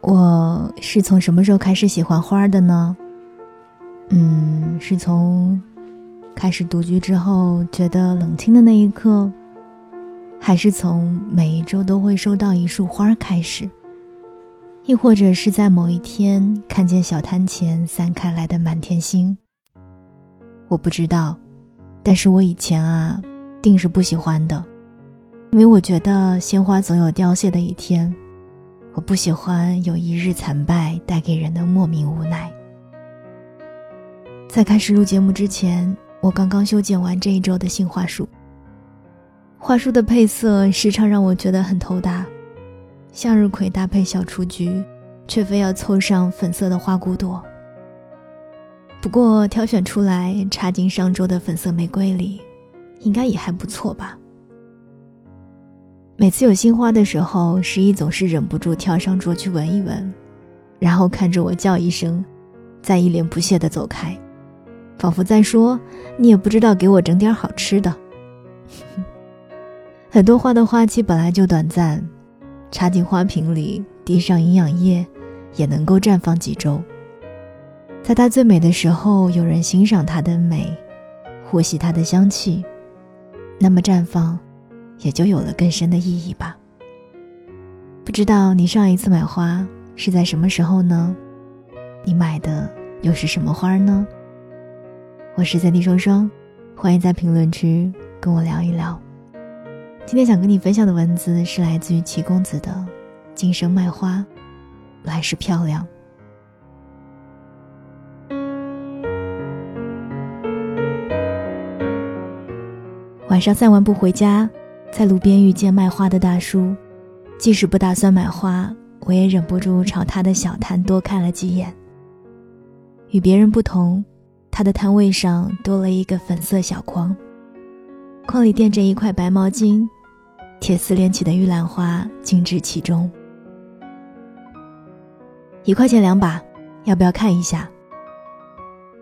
我是从什么时候开始喜欢花的呢？嗯，是从开始独居之后觉得冷清的那一刻，还是从每一周都会收到一束花开始？亦或者是在某一天看见小摊前散开来的满天星？我不知道，但是我以前啊，定是不喜欢的，因为我觉得鲜花总有凋谢的一天。我不喜欢有一日惨败带给人的莫名无奈。在开始录节目之前，我刚刚修剪完这一周的新花束。花束的配色时常让我觉得很头大，向日葵搭配小雏菊，却非要凑上粉色的花骨朵。不过挑选出来插进上周的粉色玫瑰里，应该也还不错吧。每次有新花的时候，十一总是忍不住跳上桌去闻一闻，然后看着我叫一声，再一脸不屑地走开，仿佛在说：“你也不知道给我整点好吃的。”很多花的花期本来就短暂，插进花瓶里，滴上营养液，也能够绽放几周。在它最美的时候，有人欣赏它的美，呼吸它的香气，那么绽放。也就有了更深的意义吧。不知道你上一次买花是在什么时候呢？你买的又是什么花呢？我是三弟双双，欢迎在评论区跟我聊一聊。今天想跟你分享的文字是来自于齐公子的《今生卖花，来世漂亮》。晚上散完步回家。在路边遇见卖花的大叔，即使不打算买花，我也忍不住朝他的小摊多看了几眼。与别人不同，他的摊位上多了一个粉色小筐，筐里垫着一块白毛巾，铁丝连起的玉兰花静置其中。一块钱两把，要不要看一下？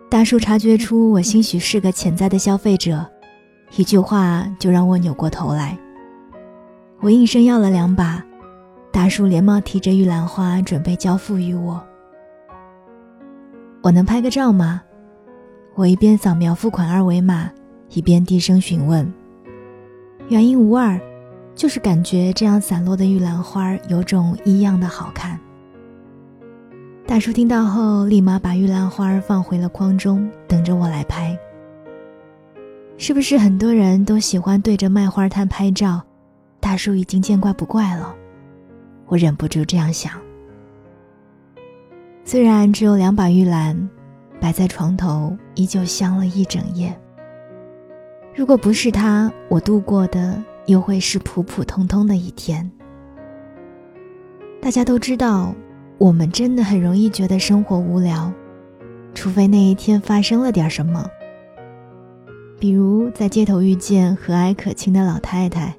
大叔察觉出我兴许是个潜在的消费者。一句话就让我扭过头来。我应声要了两把，大叔连忙提着玉兰花准备交付于我。我能拍个照吗？我一边扫描付款二维码，一边低声询问。原因无二，就是感觉这样散落的玉兰花有种异样的好看。大叔听到后，立马把玉兰花放回了筐中，等着我来拍。是不是很多人都喜欢对着卖花摊拍照？大叔已经见怪不怪了，我忍不住这样想。虽然只有两把玉兰，摆在床头依旧香了一整夜。如果不是他，我度过的又会是普普通通的一天。大家都知道，我们真的很容易觉得生活无聊，除非那一天发生了点什么。比如在街头遇见和蔼可亲的老太太，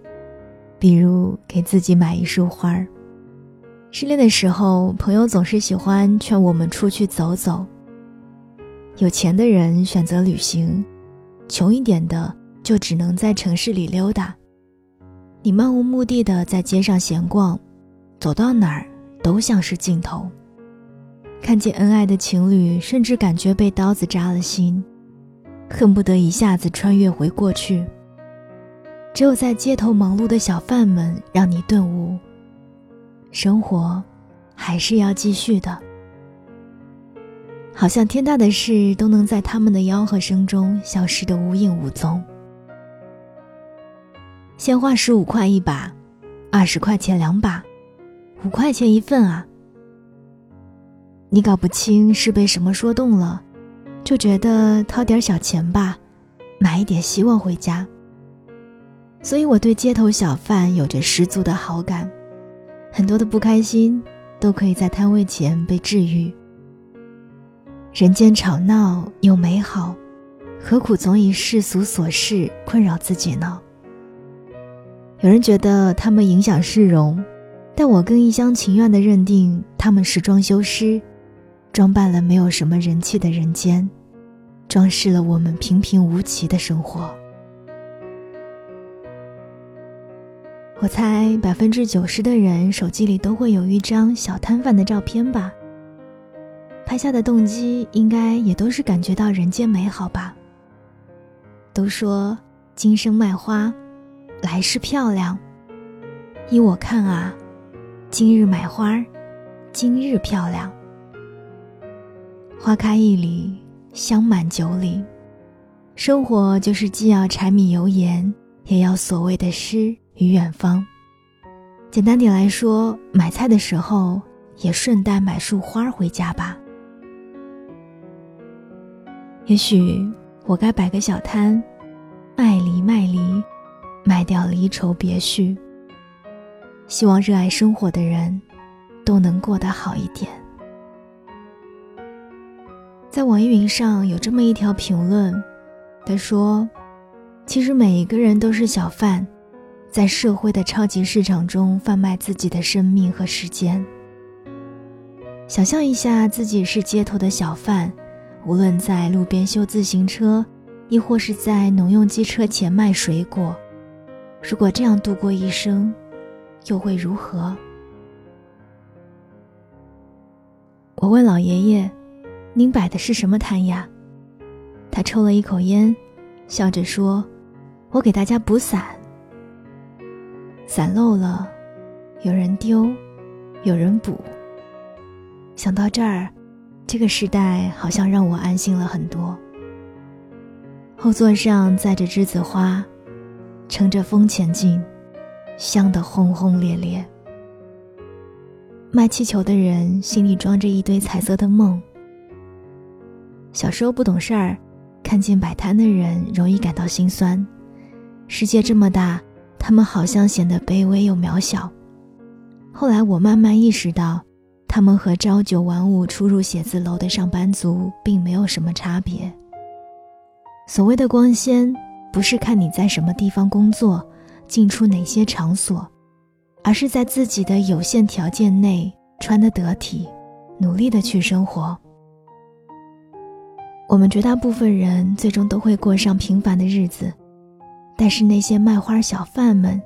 比如给自己买一束花儿。失恋的时候，朋友总是喜欢劝我们出去走走。有钱的人选择旅行，穷一点的就只能在城市里溜达。你漫无目的的在街上闲逛，走到哪儿都像是尽头。看见恩爱的情侣，甚至感觉被刀子扎了心。恨不得一下子穿越回过去。只有在街头忙碌的小贩们，让你顿悟：生活还是要继续的。好像天大的事都能在他们的吆喝声中消失得无影无踪。鲜花十五块一把，二十块钱两把，五块钱一份啊！你搞不清是被什么说动了。就觉得掏点小钱吧，买一点希望回家。所以我对街头小贩有着十足的好感，很多的不开心都可以在摊位前被治愈。人间吵闹又美好，何苦总以世俗琐事困扰自己呢？有人觉得他们影响市容，但我更一厢情愿地认定他们是装修师，装扮了没有什么人气的人间。装饰了我们平平无奇的生活。我猜百分之九十的人手机里都会有一张小摊贩的照片吧。拍下的动机应该也都是感觉到人间美好吧。都说今生卖花，来世漂亮。依我看啊，今日买花，今日漂亮。花开一里，香满九里。生活就是既要柴米油盐，也要所谓的诗与远方。简单点来说，买菜的时候也顺带买束花回家吧。也许我该摆个小摊，卖梨卖梨，卖掉离愁别绪。希望热爱生活的人，都能过得好一点。在网易云上有这么一条评论，他说：“其实每一个人都是小贩，在社会的超级市场中贩卖自己的生命和时间。想象一下，自己是街头的小贩。”无论在路边修自行车，亦或是在农用机车前卖水果，如果这样度过一生，又会如何？我问老爷爷：“您摆的是什么摊呀？”他抽了一口烟，笑着说：“我给大家补伞。伞漏了，有人丢，有人补。”想到这儿。这个时代好像让我安心了很多。后座上载着栀子花，乘着风前进，香得轰轰烈烈。卖气球的人心里装着一堆彩色的梦。小时候不懂事儿，看见摆摊的人容易感到心酸。世界这么大，他们好像显得卑微又渺小。后来我慢慢意识到。他们和朝九晚五出入写字楼的上班族并没有什么差别。所谓的光鲜，不是看你在什么地方工作，进出哪些场所，而是在自己的有限条件内穿得得体，努力的去生活。我们绝大部分人最终都会过上平凡的日子，但是那些卖花小贩们，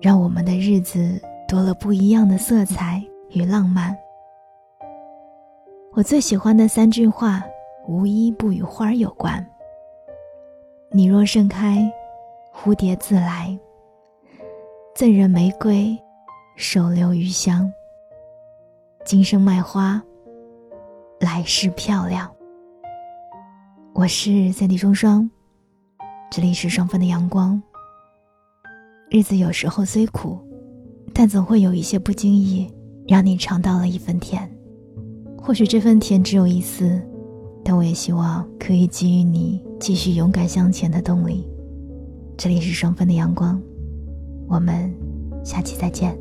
让我们的日子多了不一样的色彩与浪漫。我最喜欢的三句话，无一不与花有关。你若盛开，蝴蝶自来。赠人玫瑰，手留余香。今生卖花，来世漂亮。我是三弟双双，这里是双份的阳光。日子有时候虽苦，但总会有一些不经意，让你尝到了一份甜。或许这份甜只有一丝，但我也希望可以给予你继续勇敢向前的动力。这里是双份的阳光，我们下期再见。